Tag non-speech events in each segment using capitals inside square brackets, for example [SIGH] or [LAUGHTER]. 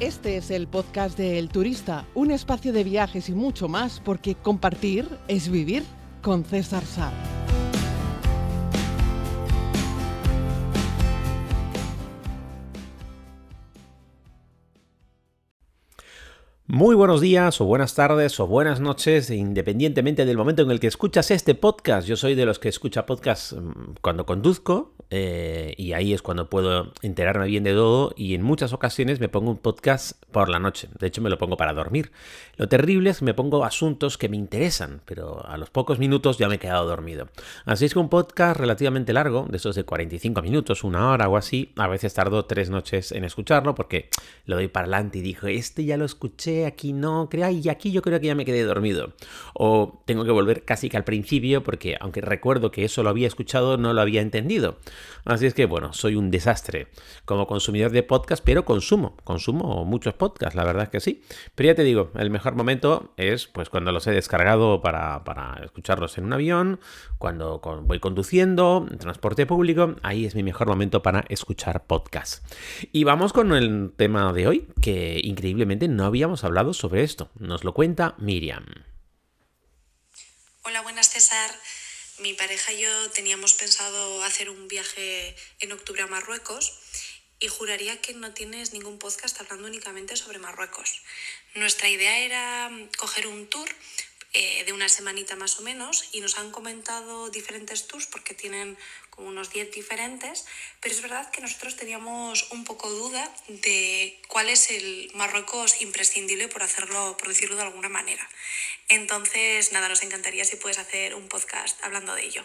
Este es el podcast de El Turista, un espacio de viajes y mucho más, porque compartir es vivir con César Sá. Muy buenos días o buenas tardes o buenas noches, independientemente del momento en el que escuchas este podcast. Yo soy de los que escucha podcast mm, cuando conduzco eh, y ahí es cuando puedo enterarme bien de todo y en muchas ocasiones me pongo un podcast por la noche. De hecho me lo pongo para dormir. Lo terrible es que me pongo asuntos que me interesan, pero a los pocos minutos ya me he quedado dormido. Así es que un podcast relativamente largo, de esos de 45 minutos, una hora o así, a veces tardo tres noches en escucharlo porque lo doy para adelante y digo, este ya lo escuché aquí no, creo, y aquí yo creo que ya me quedé dormido. O tengo que volver casi que al principio porque aunque recuerdo que eso lo había escuchado, no lo había entendido. Así es que bueno, soy un desastre como consumidor de podcast, pero consumo, consumo muchos podcasts, la verdad es que sí. Pero ya te digo, el mejor momento es pues cuando los he descargado para, para escucharlos en un avión, cuando voy conduciendo, en transporte público, ahí es mi mejor momento para escuchar podcast. Y vamos con el tema de hoy, que increíblemente no habíamos hablado sobre esto. Nos lo cuenta Miriam. Hola, buenas César. Mi pareja y yo teníamos pensado hacer un viaje en octubre a Marruecos y juraría que no tienes ningún podcast hablando únicamente sobre Marruecos. Nuestra idea era coger un tour eh, de una semanita más o menos y nos han comentado diferentes tours porque tienen unos 10 diferentes, pero es verdad que nosotros teníamos un poco duda de cuál es el Marruecos imprescindible por hacerlo, por decirlo de alguna manera. Entonces, nada, nos encantaría si puedes hacer un podcast hablando de ello.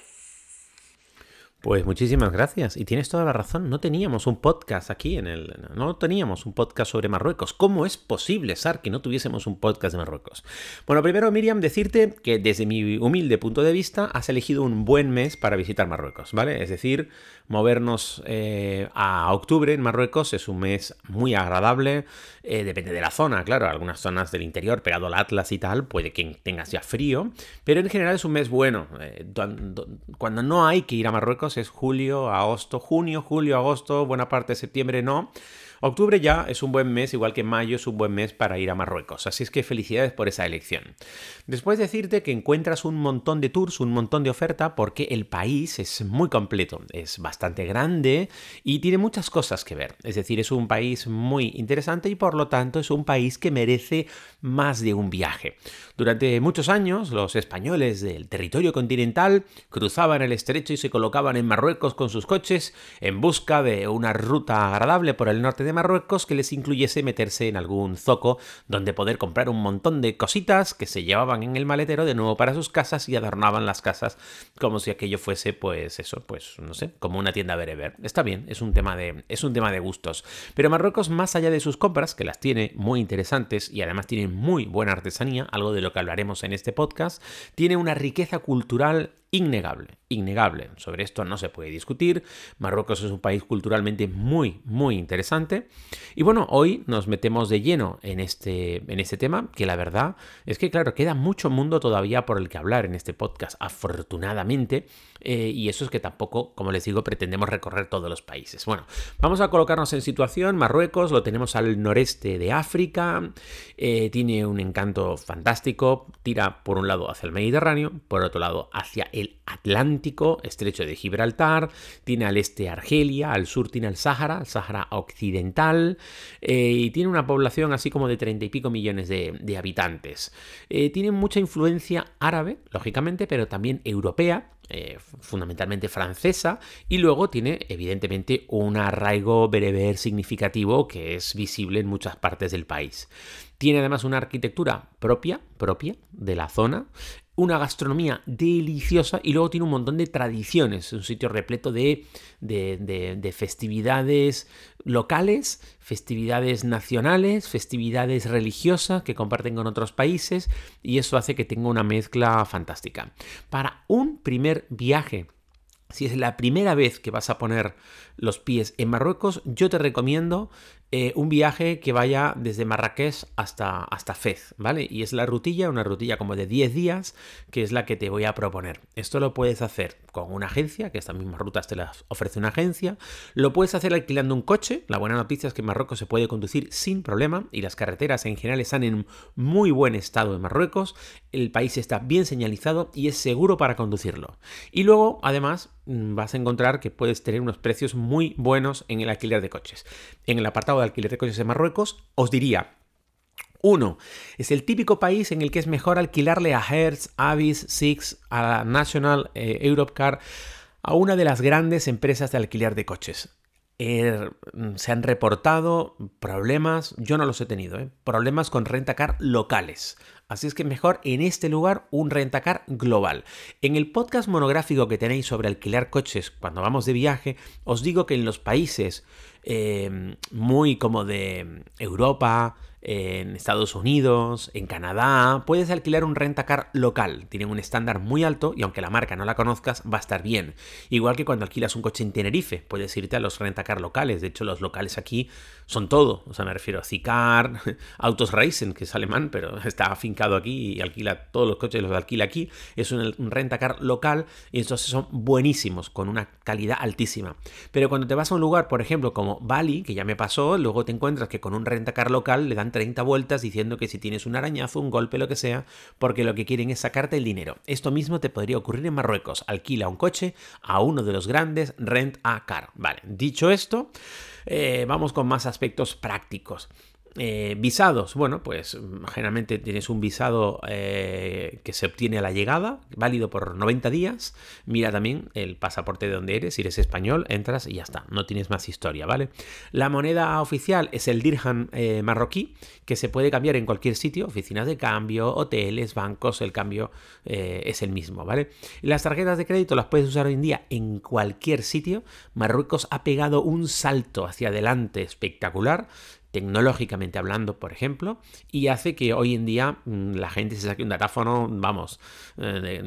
Pues muchísimas gracias. Y tienes toda la razón. No teníamos un podcast aquí en el. No teníamos un podcast sobre Marruecos. ¿Cómo es posible, Sar, que no tuviésemos un podcast de Marruecos? Bueno, primero, Miriam, decirte que desde mi humilde punto de vista has elegido un buen mes para visitar Marruecos, ¿vale? Es decir, movernos eh, a octubre en Marruecos es un mes muy agradable. Eh, depende de la zona, claro. Algunas zonas del interior, pegado al Atlas y tal, puede que tengas ya frío. Pero en general es un mes bueno. Eh, cuando no hay que ir a Marruecos es julio, agosto, junio, julio, agosto, buena parte de septiembre no. Octubre ya es un buen mes, igual que mayo es un buen mes para ir a Marruecos, así es que felicidades por esa elección. Después decirte que encuentras un montón de tours, un montón de oferta, porque el país es muy completo, es bastante grande y tiene muchas cosas que ver. Es decir, es un país muy interesante y por lo tanto es un país que merece más de un viaje. Durante muchos años, los españoles del territorio continental cruzaban el estrecho y se colocaban en Marruecos con sus coches en busca de una ruta agradable por el norte de Marruecos que les incluyese meterse en algún zoco donde poder comprar un montón de cositas que se llevaban en el maletero de nuevo para sus casas y adornaban las casas como si aquello fuese pues eso, pues no sé, como una tienda bereber. Está bien, es un tema de es un tema de gustos, pero Marruecos más allá de sus compras que las tiene muy interesantes y además tiene muy buena artesanía, algo de lo que hablaremos en este podcast, tiene una riqueza cultural innegable, innegable. Sobre esto no se puede discutir. Marruecos es un país culturalmente muy, muy interesante. Y bueno, hoy nos metemos de lleno en este, en este tema, que la verdad es que, claro, queda mucho mundo todavía por el que hablar en este podcast, afortunadamente. Eh, y eso es que tampoco, como les digo, pretendemos recorrer todos los países. Bueno, vamos a colocarnos en situación. Marruecos lo tenemos al noreste de África. Eh, tiene un encanto fantástico. Tira por un lado hacia el Mediterráneo, por otro lado hacia el Atlántico, estrecho de Gibraltar, tiene al este Argelia, al sur tiene el Sáhara, el Sáhara occidental, eh, y tiene una población así como de treinta y pico millones de, habitantes. Eh, tiene mucha influencia árabe, lógicamente, pero también europea, eh, fundamentalmente francesa, y luego tiene evidentemente un arraigo bereber significativo que es visible en muchas partes del país. Tiene además una arquitectura propia, propia de la zona, una gastronomía deliciosa y luego tiene un montón de tradiciones, un sitio repleto de, de, festividades locales, festividades nacionales, festividades religiosas que comparten con otros países y eso hace que tenga una mezcla fantástica. Para un primer viaje si es la primera vez que vas a poner los pies en Marruecos, yo te recomiendo eh, un viaje que vaya desde Marrakech hasta, hasta Fez, ¿vale? Y es la rutilla, una rutilla como de 10 días, que es la que te voy a proponer. Esto lo puedes hacer con una agencia, que estas mismas rutas te las ofrece una agencia. Lo puedes hacer alquilando un coche. La buena noticia es que en Marruecos se puede conducir sin problema y las carreteras en general están en muy buen estado en Marruecos. El país está bien señalizado y es seguro para conducirlo. Y luego, además, vas a encontrar que puedes tener unos precios muy buenos en el alquiler de coches. En el apartado de alquiler de coches en Marruecos, os diría, uno, es el típico país en el que es mejor alquilarle a Hertz, Avis, Six, a National, eh, Europcar, a una de las grandes empresas de alquiler de coches. Er, se han reportado problemas, yo no los he tenido, ¿eh? problemas con rentacar locales. Así es que mejor en este lugar un rentacar global. En el podcast monográfico que tenéis sobre alquilar coches cuando vamos de viaje, os digo que en los países eh, muy como de Europa, en Estados Unidos, en Canadá, puedes alquilar un rentacar local. Tienen un estándar muy alto y aunque la marca no la conozcas, va a estar bien. Igual que cuando alquilas un coche en Tenerife, puedes irte a los rentacar locales. De hecho, los locales aquí son todo. O sea, me refiero a Zicar, [LAUGHS] Autos Racing, que es alemán, pero [LAUGHS] está afincado aquí y alquila todos los coches, los alquila aquí. Es un, un rentacar local y estos son buenísimos, con una calidad altísima. Pero cuando te vas a un lugar, por ejemplo, como Bali, que ya me pasó, luego te encuentras que con un rentacar local le dan 30 vueltas diciendo que si tienes un arañazo, un golpe, lo que sea, porque lo que quieren es sacarte el dinero. Esto mismo te podría ocurrir en Marruecos. Alquila un coche a uno de los grandes Rent a Car. Vale, dicho esto, eh, vamos con más aspectos prácticos. Eh, visados, bueno, pues generalmente tienes un visado eh, que se obtiene a la llegada, válido por 90 días. Mira también el pasaporte de donde eres, si eres español, entras y ya está, no tienes más historia, ¿vale? La moneda oficial es el dirham eh, marroquí, que se puede cambiar en cualquier sitio, oficinas de cambio, hoteles, bancos, el cambio es el mismo, ¿vale? Las tarjetas de crédito las puedes usar hoy en día en cualquier sitio. Marruecos ha pegado un salto hacia adelante espectacular tecnológicamente hablando, por ejemplo, y hace que hoy en día mm, la gente se saque un datáfono, vamos, eh,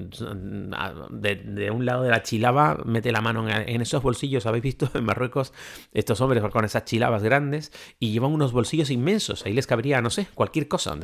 de, un lado de la chilaba, mete la mano en, esos bolsillos, habéis visto en Marruecos estos hombres con esas chilabas grandes y llevan unos bolsillos inmensos, ahí les cabría, no sé, cualquier cosa.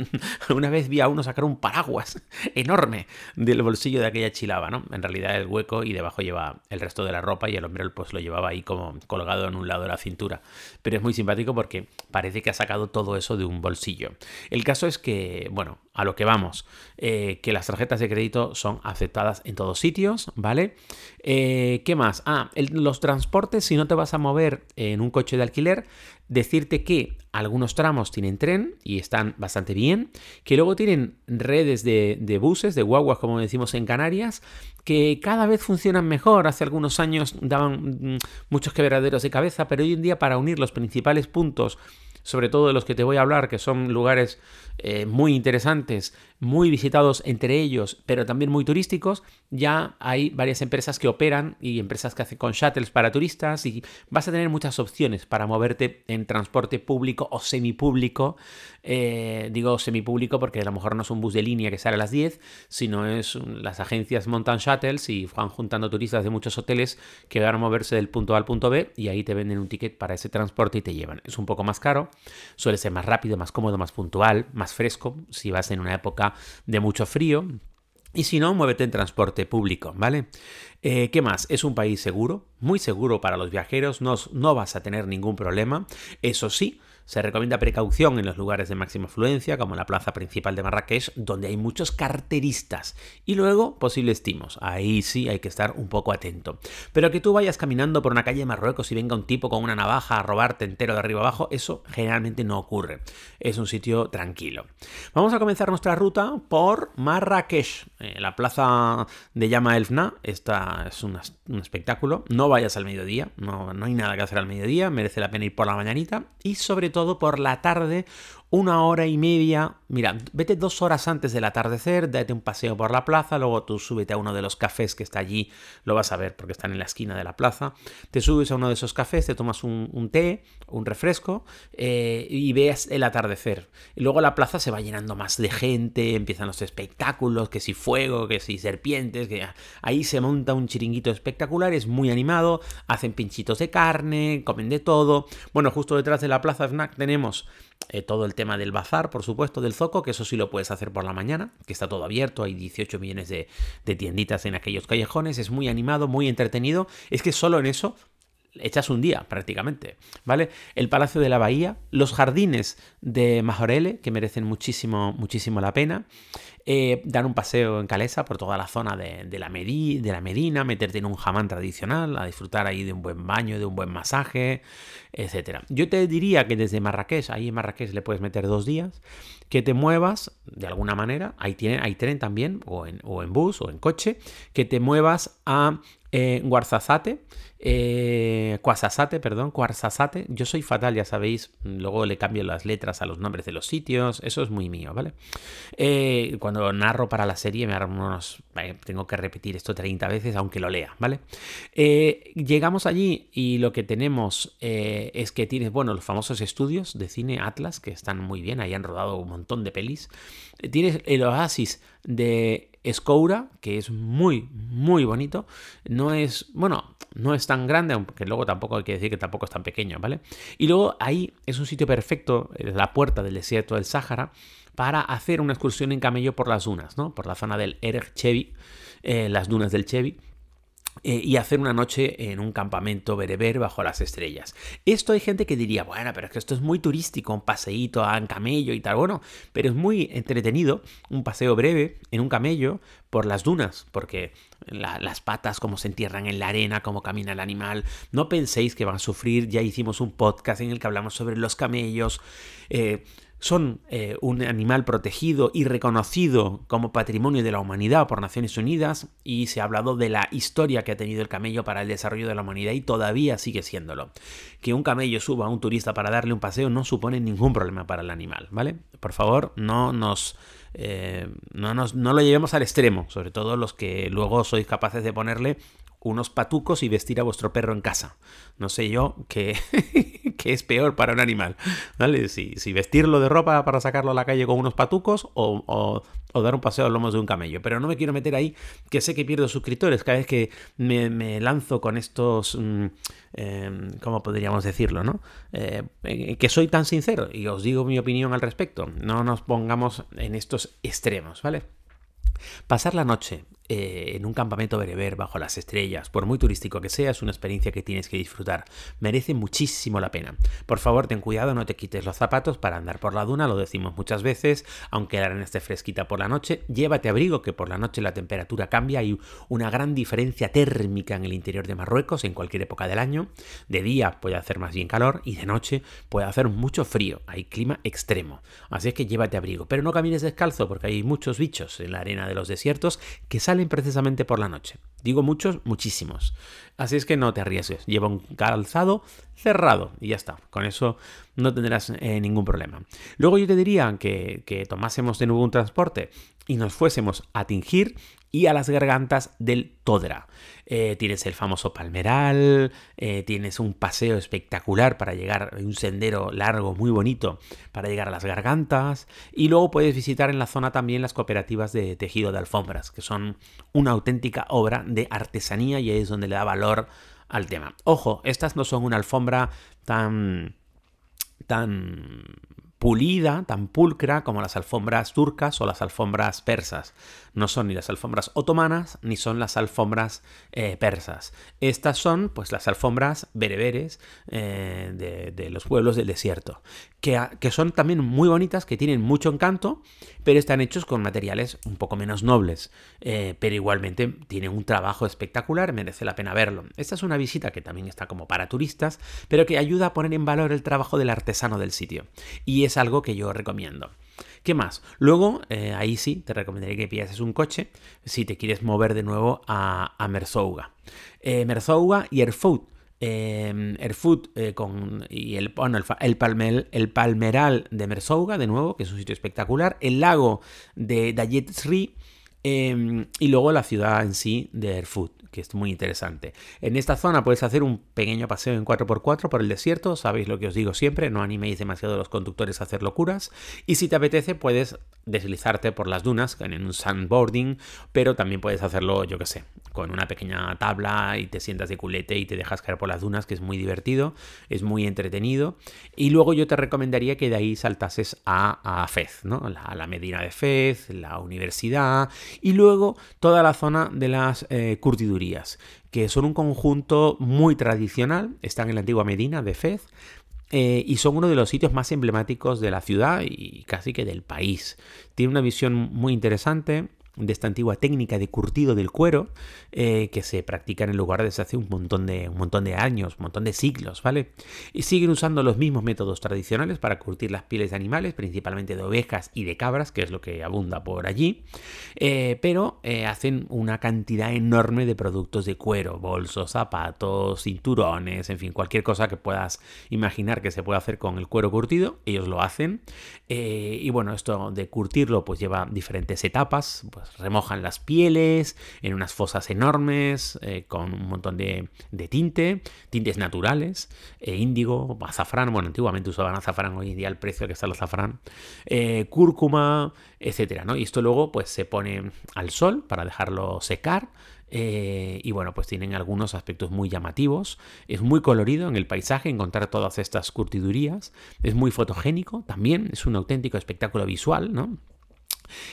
[LAUGHS] Una vez vi a uno sacar un paraguas [LAUGHS] enorme del bolsillo de aquella chilaba, ¿no? En realidad el hueco y debajo lleva el resto de la ropa y el hombre pues lo llevaba ahí como colgado en un lado de la cintura. Pero es muy simpático porque parece que ha sacado todo eso de un bolsillo. El caso es que, bueno, a lo que vamos, eh, que las tarjetas de crédito son aceptadas en todos sitios, ¿vale? Eh, ¿Qué más? Ah, los transportes, si no te vas a mover en un coche de alquiler, decirte que algunos tramos tienen tren y están bastante bien, que luego tienen redes de, de, buses, de guaguas como decimos en Canarias, que cada vez funcionan mejor. Hace algunos años daban mm, muchos quebraderos de cabeza, pero hoy en día para unir los principales puntos sobre todo de los que te voy a hablar, que son lugares eh, muy interesantes, muy visitados entre ellos, pero también muy turísticos, ya hay varias empresas que operan y empresas que hacen con shuttles para turistas y vas a tener muchas opciones para moverte en transporte público o semipúblico. Eh, digo semipúblico porque a lo mejor no es un bus de línea que sale a las 10, sino es las agencias montan shuttles y van juntando turistas de muchos hoteles que van a moverse del punto A al punto B y ahí te venden un ticket para ese transporte y te llevan. Es un poco más caro, suele ser más rápido, más cómodo, más puntual, más fresco si vas en una época de mucho frío. Y si no, muévete en transporte público, ¿vale? Eh, ¿Qué más? Es un país seguro, muy seguro para los viajeros, no, no vas a tener ningún problema. Eso sí, se recomienda precaución en los lugares de máxima afluencia, como la plaza principal de Marrakech, donde hay muchos carteristas. Y luego posibles timos. Ahí sí hay que estar un poco atento. Pero que tú vayas caminando por una calle de Marruecos y venga un tipo con una navaja a robarte entero de arriba abajo, eso generalmente no ocurre. Es un sitio tranquilo. Vamos a comenzar nuestra ruta por Marrakech, eh, la plaza de Llama Elfna. Esta es un espectáculo. No vayas al mediodía, no, no hay nada que hacer al mediodía, merece la pena ir por la mañanita y sobre todo por la tarde una hora y media. Mira, vete dos horas antes del atardecer, date un paseo por la plaza, luego tú súbete a uno de los cafés que está allí, lo vas a ver porque están en la esquina de la plaza. Te subes a uno de esos cafés, te tomas un, té, un refresco eh, y ves el atardecer. Y luego la plaza se va llenando más de gente, empiezan los espectáculos, que si fuego, que si serpientes, que ahí se monta un chiringuito espectacular, es muy animado, hacen pinchitos de carne, comen de todo. Bueno, justo detrás de la plaza Snack tenemos eh, todo el tema del bazar, por supuesto, del zoco, que eso sí lo puedes hacer por la mañana, que está todo abierto, hay 18 millones de, de tienditas en aquellos callejones, es muy animado, muy entretenido. Es que solo en eso echas un día prácticamente, ¿vale? El Palacio de la Bahía, los jardines de Majorele, que merecen muchísimo, muchísimo la pena, eh, dar un paseo en Calesa por toda la zona de, la de la Medina, meterte en un jamán tradicional, a disfrutar ahí de un buen baño, de un buen masaje, etc. Yo te diría que desde Marrakech, ahí en Marrakech le puedes meter dos días, que te muevas de alguna manera, ahí tiene, hay tren también, o en, o en bus o en coche, que te muevas a eh, Guarzazate, eh, perdón, Cuarzazate. Yo soy fatal, ya sabéis. Luego le cambio las letras a los nombres de los sitios. Eso es muy mío, ¿vale? Eh, cuando narro para la serie, me unos, tengo que repetir esto 30 veces, aunque lo lea, ¿vale? Eh, llegamos allí y lo que tenemos es que tienes, bueno, los famosos estudios de cine Atlas, que están muy bien. Ahí han rodado un montón de pelis. Tienes el oasis de Escoura, que es muy, muy bonito. No es, bueno, no es tan grande, aunque luego tampoco hay que decir que tampoco es tan pequeño, ¿vale? Y luego ahí es un sitio perfecto, la puerta del desierto del Sáhara, para hacer una excursión en camello por las dunas, ¿no? Por la zona del Erech Chevi, eh, las dunas del Chevi eh, y hacer una noche en un campamento bereber bajo las estrellas. Esto hay gente que diría, bueno, pero es que esto es muy turístico, un paseíto en camello y tal. Bueno, pero es muy entretenido, un paseo breve en un camello por las dunas, porque las patas como se entierran en la arena, cómo camina el animal. No penséis que van a sufrir, ya hicimos un podcast en el que hablamos sobre los camellos. Eh, son eh, un animal protegido y reconocido como patrimonio de la humanidad por Naciones Unidas y se ha hablado de la historia que ha tenido el camello para el desarrollo de la humanidad y todavía sigue siéndolo. Que un camello suba a un turista para darle un paseo no supone ningún problema para el animal, ¿vale? Por favor, no nos... Eh, no, nos, no lo llevemos al extremo, sobre todo los que luego sois capaces de ponerle unos patucos y vestir a vuestro perro en casa. No sé yo [LAUGHS] qué, es peor para un animal. ¿Vale? Si, si, vestirlo de ropa para sacarlo a la calle con unos patucos o, dar un paseo a lomos de un camello. Pero no me quiero meter ahí, que sé que pierdo suscriptores cada vez que me, lanzo con estos... Mm, em, ¿Cómo podríamos decirlo? ¿no? Eh, que soy tan sincero y os digo mi opinión al respecto. No nos pongamos en estos extremos, ¿vale? Pasar la noche eh, en un campamento bereber bajo las estrellas, por muy turístico que sea, es una experiencia que tienes que disfrutar. Merece muchísimo la pena. Por favor, ten cuidado, no te quites los zapatos para andar por la duna, lo decimos muchas veces, aunque la arena esté fresquita por la noche. Llévate abrigo, que por la noche la temperatura cambia, hay una gran diferencia térmica en el interior de Marruecos en cualquier época del año. De día puede hacer más bien calor y de noche puede hacer mucho frío, hay clima extremo. Así es que llévate abrigo, pero no camines descalzo porque hay muchos bichos en la arena de los desiertos que salen precisamente por la noche. Digo muchos, muchísimos. Así es que no te arriesgues. Lleva un calzado cerrado y ya está. Con eso no tendrás eh, ningún problema. Luego yo te diría que, tomásemos de nuevo un transporte y nos fuésemos a Tingir y a las gargantas del Todra. Eh, tienes el famoso palmeral, eh, tienes un paseo espectacular para llegar, un sendero largo, muy bonito, para llegar a las gargantas. Y luego puedes visitar en la zona también las cooperativas de tejido de alfombras, que son una auténtica obra de artesanía y ahí es donde le da valor al tema. Ojo, estas no son una alfombra tan tan pulida, tan pulcra como las alfombras turcas o las alfombras persas. No son ni las alfombras otomanas ni son las alfombras eh, persas. Estas son pues las alfombras bereberes eh, de, los pueblos del desierto, que, que, son también muy bonitas, que tienen mucho encanto, pero están hechos con materiales un poco menos nobles, eh, pero igualmente tienen un trabajo espectacular, merece la pena verlo. Esta es una visita que también está como para turistas, pero que ayuda a poner en valor el trabajo del artesano del sitio. Y es algo que yo recomiendo. ¿Qué más? Luego, eh, ahí sí, te recomendaría que pillases un coche si te quieres mover de nuevo a, a Merzouga. Eh, Merzouga y eh, Erfurt eh, con, y el, bueno, el, el, el, Palmeral de Mersouga, de nuevo, que es un sitio espectacular, el lago de Dayetsri eh, y luego la ciudad en sí de Erfurt que es muy interesante. En esta zona puedes hacer un pequeño paseo en 4x4 por el desierto, sabéis lo que os digo siempre, no animéis demasiado a los conductores a hacer locuras, y si te apetece puedes deslizarte por las dunas en un sandboarding, pero también puedes hacerlo, yo que sé, con una pequeña tabla y te sientas de culete y te dejas caer por las dunas, que es muy divertido, es muy entretenido, y luego yo te recomendaría que de ahí saltases a, Fez, ¿no? La, la Medina de Fez, la universidad, y luego toda la zona de las eh, curtiduras que son un conjunto muy tradicional, están en la antigua Medina de Fez, eh, y son uno de los sitios más emblemáticos de la ciudad y casi que del país. Tiene una visión muy interesante de esta antigua técnica de curtido del cuero eh, que se practica en el lugar desde hace un montón, de, un montón de años, un montón de siglos, ¿vale? Y siguen usando los mismos métodos tradicionales para curtir las pieles de animales, principalmente de ovejas y de cabras, que es lo que abunda por allí, eh, pero eh, hacen una cantidad enorme de productos de cuero, bolsos, zapatos, cinturones, en fin, cualquier cosa que puedas imaginar que se puede hacer con el cuero curtido, ellos lo hacen. y bueno, esto de curtirlo pues lleva diferentes etapas, pues remojan las pieles en unas fosas enormes eh, con un montón de, tinte, tintes naturales, eh, índigo, azafrán, bueno, antiguamente usaban azafrán, hoy en día el precio que está el azafrán, eh, cúrcuma, etcétera, ¿no? Y esto luego pues se pone al sol para dejarlo secar. y bueno, pues tienen algunos aspectos muy llamativos. Es muy colorido en el paisaje encontrar todas estas curtidurías. Es muy fotogénico también. Es un auténtico espectáculo visual, ¿no?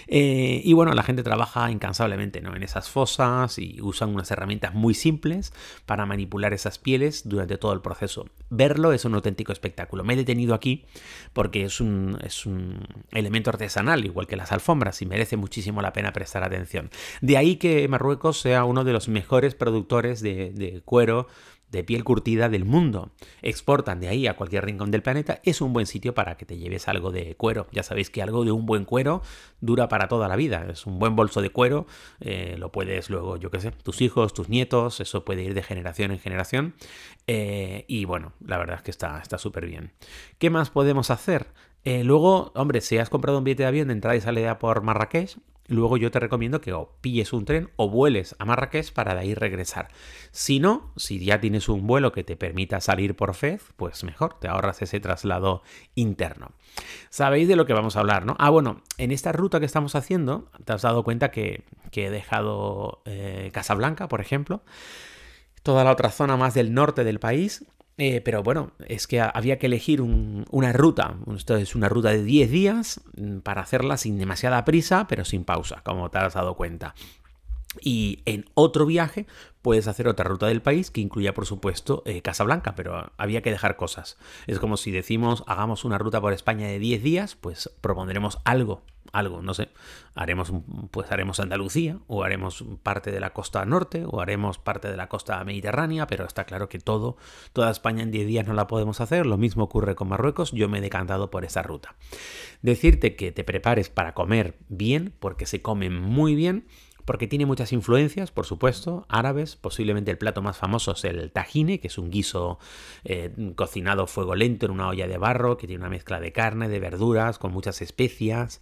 Eh, y bueno, la gente trabaja incansablemente ¿no? en esas fosas y usan unas herramientas muy simples para manipular esas pieles durante todo el proceso. Verlo es un auténtico espectáculo. Me he detenido aquí porque es un, es un elemento artesanal, igual que las alfombras, y merece muchísimo la pena prestar atención. De ahí que Marruecos sea uno de los mejores productores de, de cuero de piel curtida del mundo. Exportan de ahí a cualquier rincón del planeta. Es un buen sitio para que te lleves algo de cuero. Ya sabéis que algo de un buen cuero dura para toda la vida. Es un buen bolso de cuero. Eh, lo puedes luego, yo qué sé, tus hijos, tus nietos. Eso puede ir de generación en generación. Eh, y bueno, la verdad es que está súper bien. ¿Qué más podemos hacer? Eh, luego, hombre, si has comprado un billete de avión de entrada y salida por Marrakech, Luego yo te recomiendo que o pilles un tren o vueles a Marrakech para de ahí regresar. Si no, si ya tienes un vuelo que te permita salir por Fez, pues mejor, te ahorras ese traslado interno. Sabéis de lo que vamos a hablar, ¿no? Ah, bueno, en esta ruta que estamos haciendo, te has dado cuenta que, he dejado eh, Casablanca, por ejemplo, toda la otra zona más del norte del país eh, pero bueno, es que había que elegir una ruta. Esto es una ruta de 10 días mm, para hacerla sin demasiada prisa, pero sin pausa, como te has dado cuenta. Y en otro viaje puedes hacer otra ruta del país que incluya, por supuesto, eh, Casablanca, pero había que dejar cosas. Es como si decimos, hagamos una ruta por España de 10 días, pues propondremos algo algo, no sé, haremos pues haremos Andalucía o haremos parte de la costa norte o haremos parte de la costa mediterránea, pero está claro que todo toda España en 10 días no la podemos hacer, lo mismo ocurre con Marruecos, yo me he decantado por esa ruta. Decirte que te prepares para comer bien, porque se come muy bien porque tiene muchas influencias, por supuesto, árabes. Posiblemente el plato más famoso es el tajine, que es un guiso eh, cocinado a fuego lento en una olla de barro, que tiene una mezcla de carne, de verduras, con muchas especias.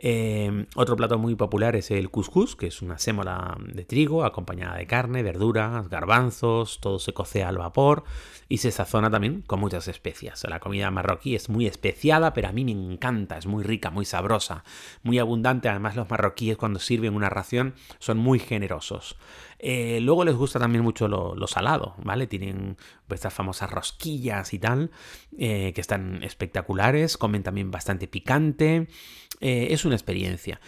Eh, otro plato muy popular es el couscous, que es una sémola de trigo acompañada de carne, verduras, garbanzos, todo se cocea al vapor y se sazona también con muchas especias. La comida marroquí es muy especiada, pero a mí me encanta, es muy rica, muy sabrosa, muy abundante. Además los marroquíes cuando sirven una ración son muy generosos. Eh, luego les gusta también mucho lo, salado, ¿vale? Tienen pues, estas famosas rosquillas y tal, eh, que están espectaculares, comen también bastante picante, eh, es una experiencia.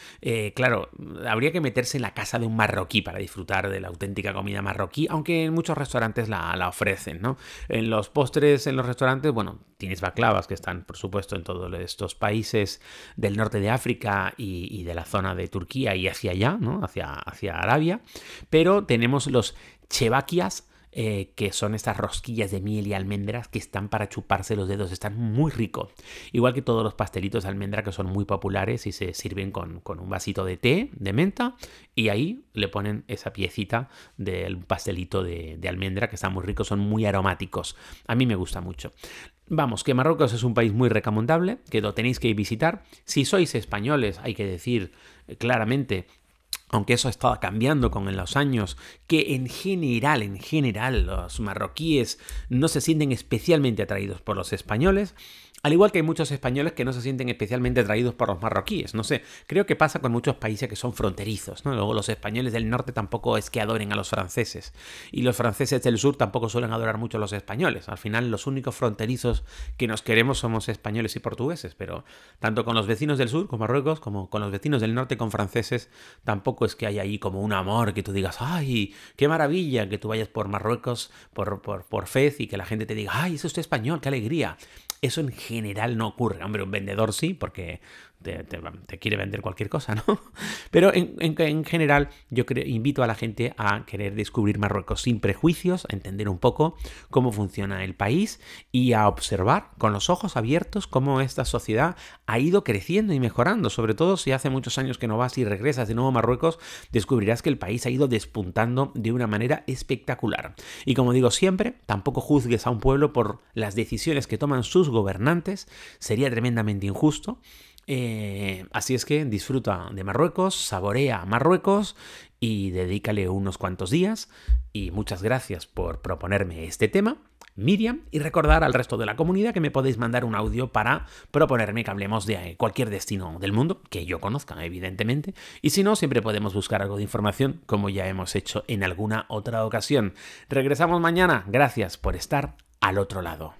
claro, habría que meterse en la casa de un marroquí para disfrutar de la auténtica comida marroquí, aunque en muchos restaurantes la, ofrecen, ¿no? En los postres, en los restaurantes, bueno, tienes baklavas que están, por supuesto, en todos estos países del norte de África y, y de la zona de Turquía y hacia allá, ¿no? Hacia, hacia Arabia, pero tenemos los chevaquias eh, que son estas rosquillas de miel y almendras que están para chuparse los dedos, están muy ricos. Igual que todos los pastelitos de almendra que son muy populares y se sirven con, un vasito de té, de menta, y ahí le ponen esa piecita del pastelito de, de almendra que están muy ricos, son muy aromáticos. A mí me gusta mucho. Vamos, que Marruecos es un país muy recomendable, que lo tenéis que visitar. Si sois españoles, hay que decir claramente aunque eso ha estado cambiando con los años, que en general, en general, los marroquíes no se sienten especialmente atraídos por los españoles, al igual que hay muchos españoles que no se sienten especialmente atraídos por los marroquíes. No sé, creo que pasa con muchos países que son fronterizos. ¿no? Luego los españoles del norte tampoco es que adoren a los franceses. Y los franceses del sur tampoco suelen adorar mucho a los españoles. Al final los únicos fronterizos que nos queremos somos españoles y portugueses. Pero tanto con los vecinos del sur, con Marruecos, como con los vecinos del norte, con franceses, tampoco es que haya ahí como un amor que tú digas, ay, qué maravilla que tú vayas por Marruecos, por, por, por Fez y que la gente te diga, ay, es usted español, qué alegría. Eso en general no ocurre. Hombre, un vendedor sí, porque te, quiere vender cualquier cosa, ¿no? [LAUGHS] Pero en, general yo invito a la gente a querer descubrir Marruecos sin prejuicios, a entender un poco cómo funciona el país y a observar con los ojos abiertos cómo esta sociedad ha ido creciendo y mejorando. Sobre todo si hace muchos años que no vas y regresas de nuevo a Marruecos, descubrirás que el país ha ido despuntando de una manera espectacular. Y como digo siempre, tampoco juzgues a un pueblo por las decisiones que toman sus gobernantes, sería tremendamente injusto. Eh, así es que disfruta de Marruecos, saborea Marruecos y dedícale unos cuantos días. Y muchas gracias por proponerme este tema. Miriam y recordar al resto de la comunidad que me podéis mandar un audio para proponerme que hablemos de cualquier destino del mundo que yo conozca, evidentemente. Y si no, siempre podemos buscar algo de información como ya hemos hecho en alguna otra ocasión. Regresamos mañana. Gracias por estar al otro lado.